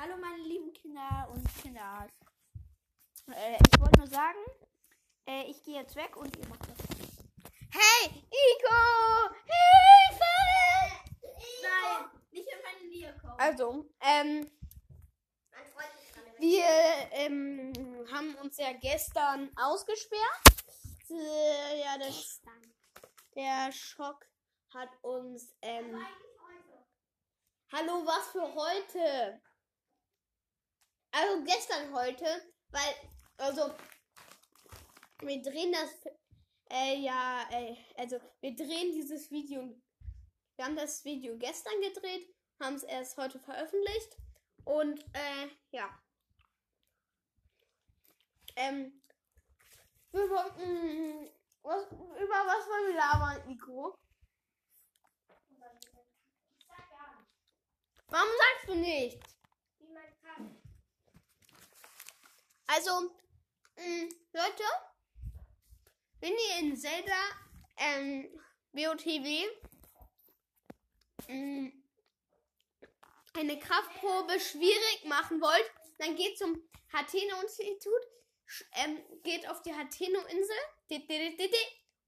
Hallo meine lieben Kinder und Kinders. Äh, ich wollte nur sagen, äh, ich gehe jetzt weg und ihr macht das. Hey, Iko! Hilfe! Nein, nicht in meine Nähe kommen. Also, ähm, wir ähm, haben uns ja gestern ausgesperrt. Äh, ja, der, der Schock hat uns, ähm. Hallo, was für heute? Also gestern heute, weil, also, wir drehen das, äh, ja, äh, also, wir drehen dieses Video, wir haben das Video gestern gedreht, haben es erst heute veröffentlicht und, äh, ja. Ähm, wir wollten, was, über was wollen wir labern, Nico? Warum sagst du nichts? Also, mh, Leute, wenn ihr in Zelda ähm, WOTW mh, eine Kraftprobe schwierig machen wollt, dann geht zum Hateno-Institut, ähm, geht auf die Hateno-Insel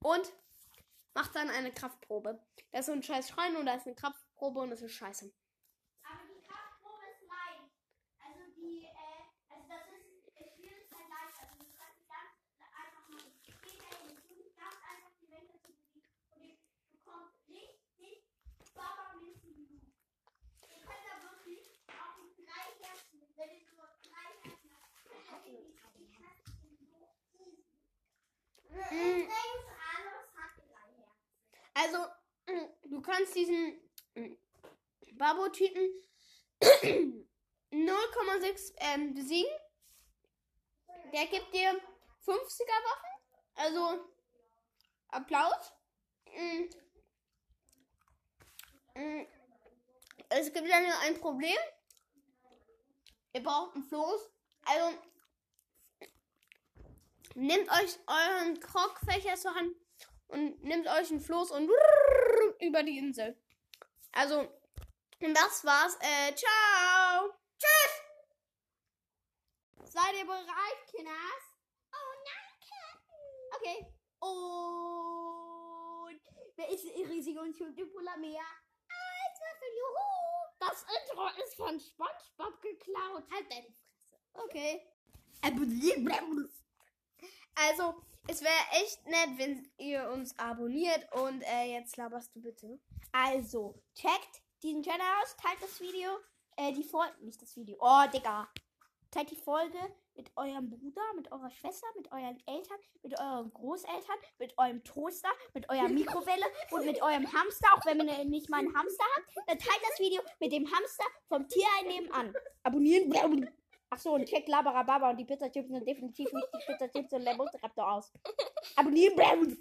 und macht dann eine Kraftprobe. Da ist so ein scheiß Schrein und da ist eine Kraftprobe und das ist scheiße. Aber die Kraftprobe ist leicht. Also die, äh, also das ist, das Spiel ist halt leicht. Also du kannst ganz einfach machen. Geht dahin, du tust ganz einfach die Wände zu besiegen und ihr bekommt richtig Baba-mäßig Loot. Ihr könnt da wirklich auch mit drei Herzen, wenn ihr nur drei Herzen habt, könnt ihr irgendwie die Herzen so easy. Übrigens, alles hat drei Herzen. Also, du kannst diesen Babo-Typen 0,6 ähm, besiegen. Der gibt dir 50er Waffen. Also, Applaus. Mm. Mm. Es gibt ja nur ein Problem. Ihr braucht einen Floß. Also, nehmt euch euren Krogfächer zur Hand und nehmt euch einen Floß und über die Insel. Also, das war's. Äh, ciao. Tschüss. Seid ihr bereit, Kinders? Oh nein, Captain. Okay. Und wer ist die riesige und schöne Polar Meer? Eiswürfel, juhu. Das Intro ist von SpongeBob geklaut. Halt deine Fresse. Okay. Also, es wäre echt nett, wenn ihr uns abonniert und äh, jetzt laberst du bitte. Also, checkt diesen Channel aus, teilt das Video, äh, die Folge, nicht das Video, oh, Digga. Teilt die Folge mit eurem Bruder, mit eurer Schwester, mit euren Eltern, mit euren Großeltern, mit eurem Toaster, mit eurer Mikrowelle und mit eurem Hamster, auch wenn ihr nicht mal einen Hamster habt, dann teilt das Video mit dem Hamster vom Tierheim nebenan. Abonnieren. Achso, und checkt Labarababa und die Pizzachips sind definitiv nicht die Pizzachips und der Multiraptor aus. Abonnieren.